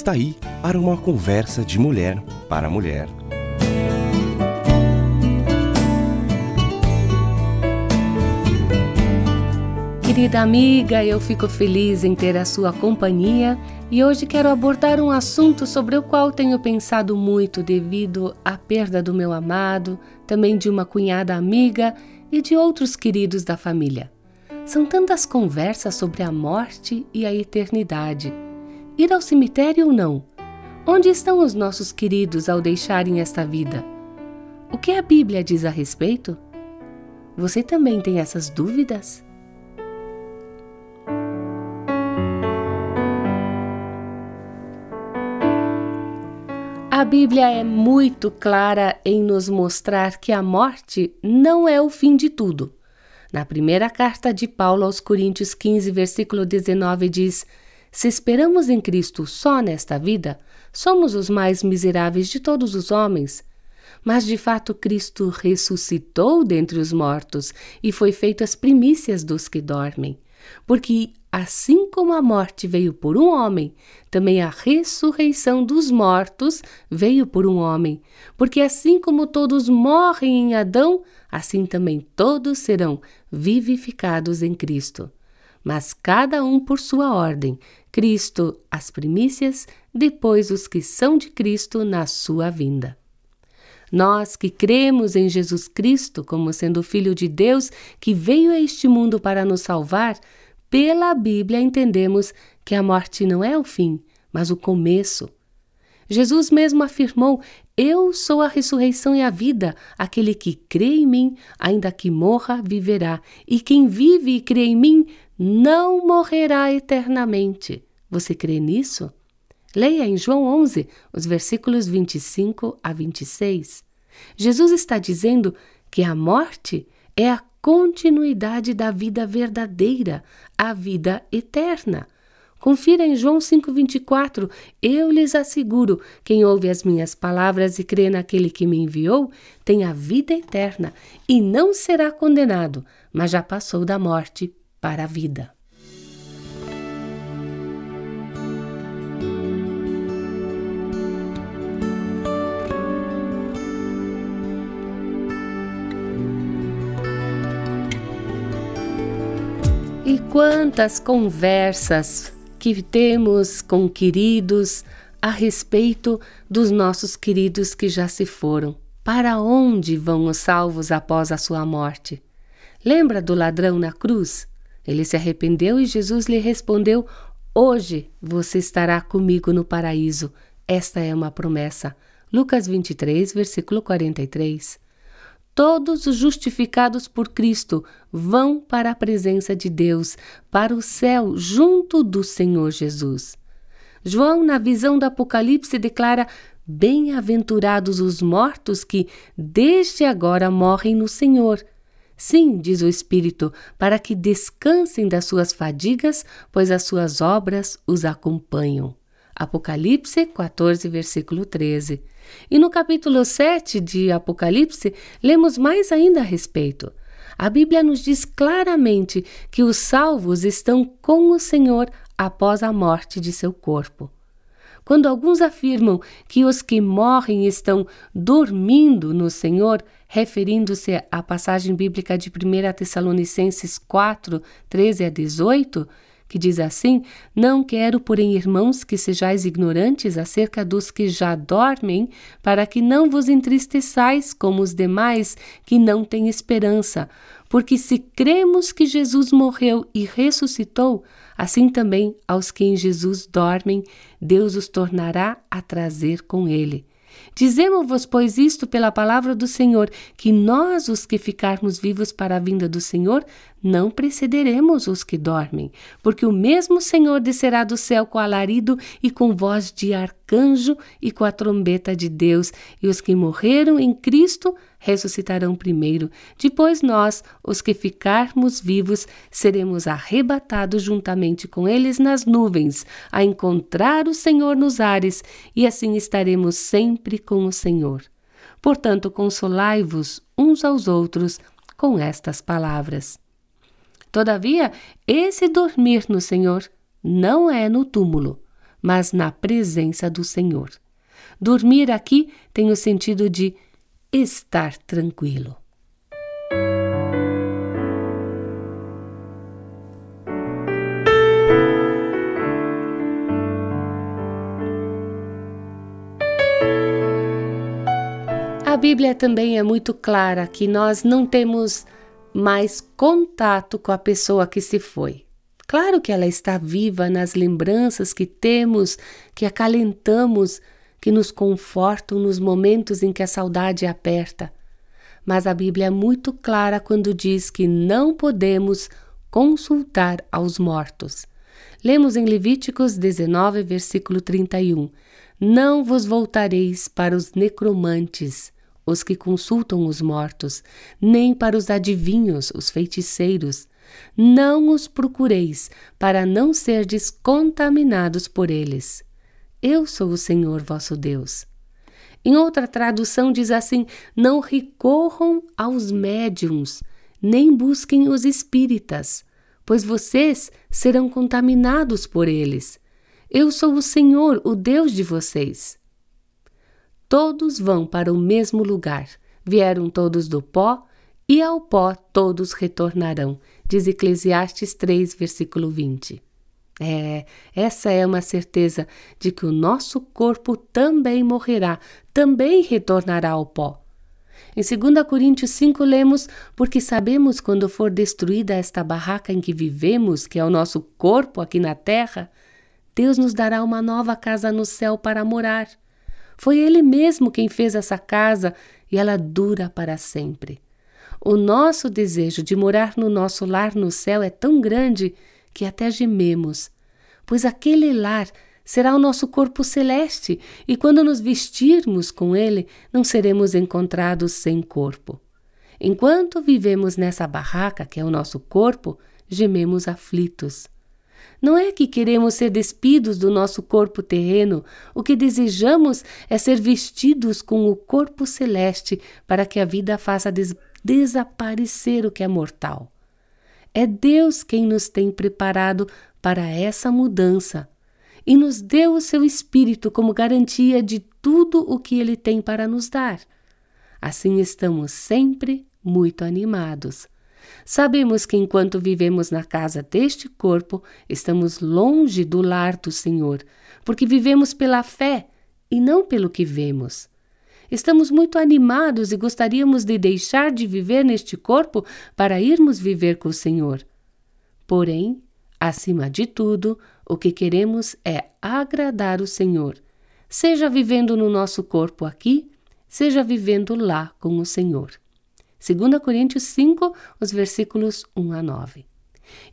Está aí para uma conversa de mulher para mulher. Querida amiga, eu fico feliz em ter a sua companhia e hoje quero abordar um assunto sobre o qual tenho pensado muito devido à perda do meu amado, também de uma cunhada amiga e de outros queridos da família. São tantas conversas sobre a morte e a eternidade. Ir ao cemitério ou não? Onde estão os nossos queridos ao deixarem esta vida? O que a Bíblia diz a respeito? Você também tem essas dúvidas? A Bíblia é muito clara em nos mostrar que a morte não é o fim de tudo. Na primeira carta de Paulo aos Coríntios 15, versículo 19, diz: Se esperamos em Cristo só nesta vida, somos os mais miseráveis de todos os homens. Mas de fato Cristo ressuscitou dentre os mortos e foi feito as primícias dos que dormem. Porque assim como a morte veio por um homem, também a ressurreição dos mortos veio por um homem. Porque assim como todos morrem em Adão, assim também todos serão vivificados em Cristo. Mas cada um por sua ordem: Cristo as primícias, depois os que são de Cristo na sua vinda. Nós que cremos em Jesus Cristo como sendo o Filho de Deus que veio a este mundo para nos salvar, pela Bíblia entendemos que a morte não é o fim, mas o começo. Jesus mesmo afirmou: Eu sou a ressurreição e a vida. Aquele que crê em mim, ainda que morra, viverá. E quem vive e crê em mim, não morrerá eternamente. Você crê nisso? Leia em João 11, os versículos 25 a 26. Jesus está dizendo que a morte é a continuidade da vida verdadeira, a vida eterna. Confira em João 5,24: Eu lhes asseguro: quem ouve as minhas palavras e crê naquele que me enviou, tem a vida eterna e não será condenado, mas já passou da morte para a vida. E quantas conversas que temos com queridos a respeito dos nossos queridos que já se foram. Para onde vão os salvos após a sua morte? Lembra do ladrão na cruz? Ele se arrependeu e Jesus lhe respondeu: Hoje você estará comigo no paraíso. Esta é uma promessa. Lucas 23, versículo 43. Todos os justificados por Cristo vão para a presença de Deus, para o céu, junto do Senhor Jesus. João, na visão do Apocalipse, declara: Bem-aventurados os mortos que, desde agora, morrem no Senhor. Sim, diz o Espírito, para que descansem das suas fadigas, pois as suas obras os acompanham. Apocalipse 14, versículo 13. E no capítulo 7 de Apocalipse, lemos mais ainda a respeito. A Bíblia nos diz claramente que os salvos estão com o Senhor após a morte de seu corpo. Quando alguns afirmam que os que morrem estão dormindo no Senhor, referindo-se à passagem bíblica de 1 Tessalonicenses 4, 13 a 18, que diz assim: Não quero, porém, irmãos, que sejais ignorantes acerca dos que já dormem, para que não vos entristeçais como os demais que não têm esperança. Porque se cremos que Jesus morreu e ressuscitou, assim também aos que em Jesus dormem, Deus os tornará a trazer com ele. Dizemos-vos, pois, isto pela palavra do Senhor, que nós, os que ficarmos vivos para a vinda do Senhor, não precederemos os que dormem, porque o mesmo Senhor descerá do céu com alarido e com voz de arcanjo e com a trombeta de Deus, e os que morreram em Cristo ressuscitarão primeiro. Depois nós, os que ficarmos vivos, seremos arrebatados juntamente com eles nas nuvens, a encontrar o Senhor nos ares, e assim estaremos sempre com o Senhor. Portanto, consolai-vos uns aos outros com estas palavras. Todavia, esse dormir no Senhor não é no túmulo, mas na presença do Senhor. Dormir aqui tem o sentido de estar tranquilo. A Bíblia também é muito clara que nós não temos mais contato com a pessoa que se foi. Claro que ela está viva nas lembranças que temos, que acalentamos, que nos confortam nos momentos em que a saudade aperta. Mas a Bíblia é muito clara quando diz que não podemos consultar aos mortos. Lemos em Levíticos 19, versículo 31. Não vos voltareis para os necromantes, os que consultam os mortos, nem para os adivinhos, os feiticeiros. Não os procureis, para não serdes contaminados por eles. Eu sou o Senhor vosso Deus. Em outra tradução diz assim: Não recorram aos médiums, nem busquem os espíritas, pois vocês serão contaminados por eles. Eu sou o Senhor, o Deus de vocês. Todos vão para o mesmo lugar. Vieram todos do pó, e ao pó todos retornarão. Diz Eclesiastes 3, versículo 20. É, essa é uma certeza de que o nosso corpo também morrerá, também retornará ao pó. Em 2 Coríntios 5 lemos: Porque sabemos quando for destruída esta barraca em que vivemos, que é o nosso corpo aqui na terra, Deus nos dará uma nova casa no céu para morar. Foi Ele mesmo quem fez essa casa e ela dura para sempre. O nosso desejo de morar no nosso lar no céu é tão grande que até gememos, pois aquele lar será o nosso corpo celeste e quando nos vestirmos com ele, não seremos encontrados sem corpo. Enquanto vivemos nessa barraca, que é o nosso corpo, gememos aflitos. Não é que queremos ser despidos do nosso corpo terreno, o que desejamos é ser vestidos com o corpo celeste para que a vida faça des desaparecer o que é mortal. É Deus quem nos tem preparado para essa mudança e nos deu o seu Espírito como garantia de tudo o que Ele tem para nos dar. Assim estamos sempre muito animados Sabemos que enquanto vivemos na casa deste corpo, estamos longe do lar do Senhor, porque vivemos pela fé e não pelo que vemos. Estamos muito animados e gostaríamos de deixar de viver neste corpo para irmos viver com o Senhor. Porém, acima de tudo, o que queremos é agradar o Senhor, seja vivendo no nosso corpo aqui, seja vivendo lá com o Senhor. 2 Coríntios 5, os versículos 1 a 9.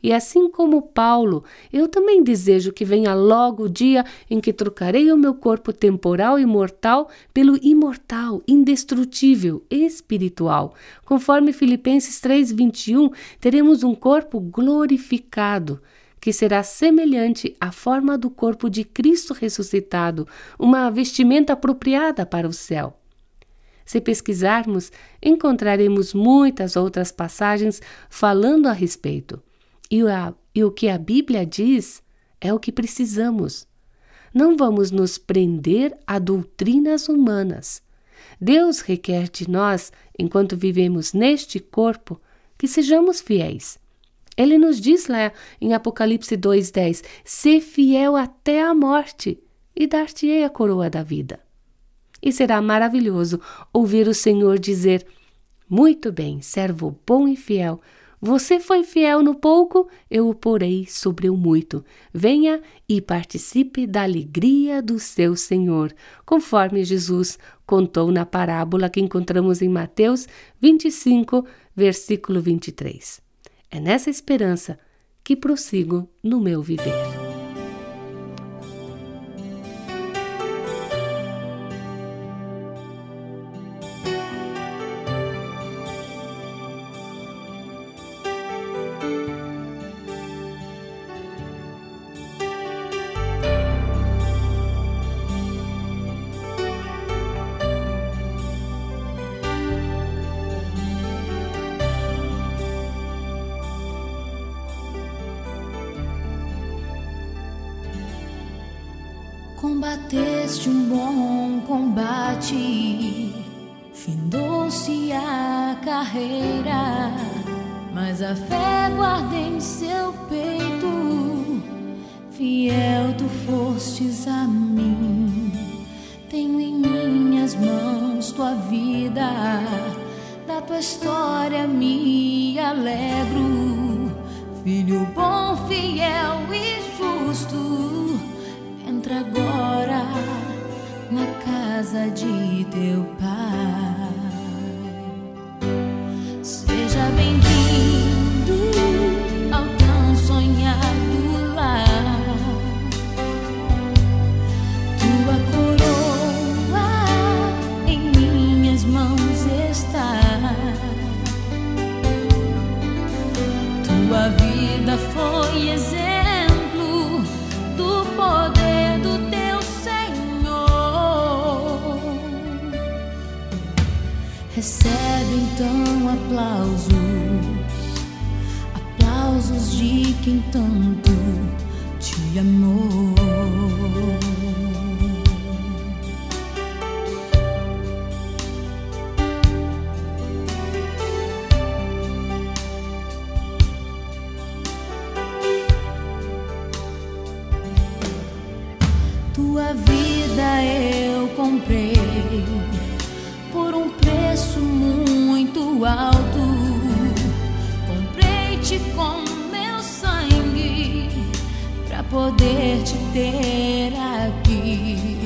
E assim como Paulo, eu também desejo que venha logo o dia em que trocarei o meu corpo temporal e mortal pelo imortal, indestrutível, espiritual. Conforme Filipenses 3:21, teremos um corpo glorificado, que será semelhante à forma do corpo de Cristo ressuscitado, uma vestimenta apropriada para o céu. Se pesquisarmos, encontraremos muitas outras passagens falando a respeito. E, a, e o que a Bíblia diz é o que precisamos. Não vamos nos prender a doutrinas humanas. Deus requer de nós, enquanto vivemos neste corpo, que sejamos fiéis. Ele nos diz lá em Apocalipse 2,10: Ser fiel até a morte, e dar-te-ei a coroa da vida. E será maravilhoso ouvir o Senhor dizer: Muito bem, servo bom e fiel. Você foi fiel no pouco, eu o porei sobre o muito. Venha e participe da alegria do seu Senhor, conforme Jesus contou na parábola que encontramos em Mateus 25, versículo 23. É nessa esperança que prossigo no meu viver. Combateste um bom combate, findou-se a carreira, mas a fé guarda em seu peito, fiel tu fostes a mim. Tenho em minhas mãos tua vida, da tua história me alegro, filho bom, fiel casa de teu pai. Recebe então aplausos, aplausos de quem tanto te amou. Tua vida eu comprei alto. Comprei-te com meu sangue para poder te ter aqui.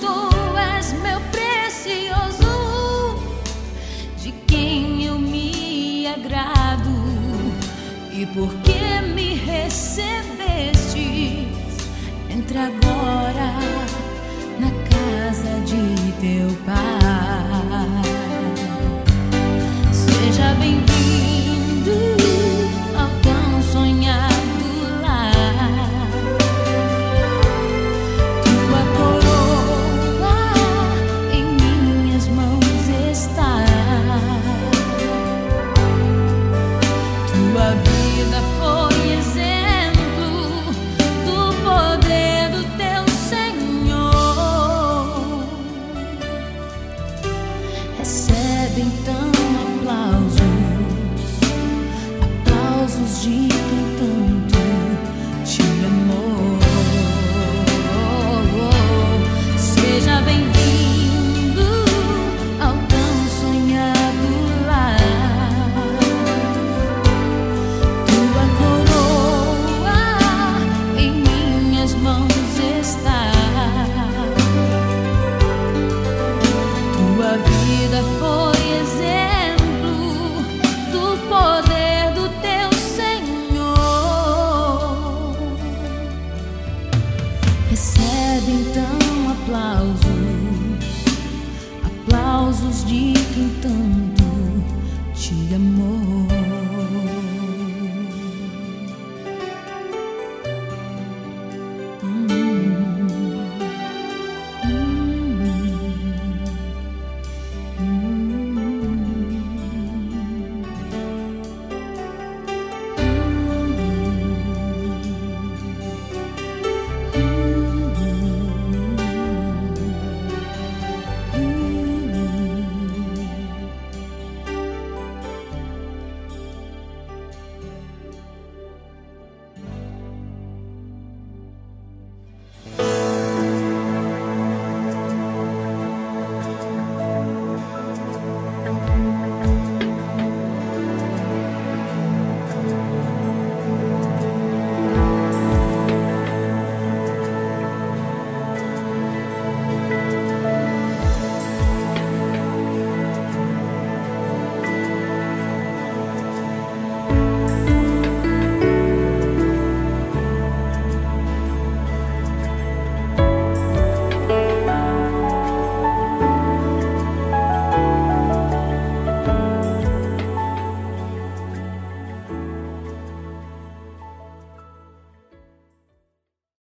Tu és meu precioso, de quem eu me agrado. E porque me recebeste, entra agora na casa de teu pai. Seja bem-vindo ao tão sonhado lar. Tua coroa em minhas mãos está. Tua vida foi aplausos de quem tanto te amou.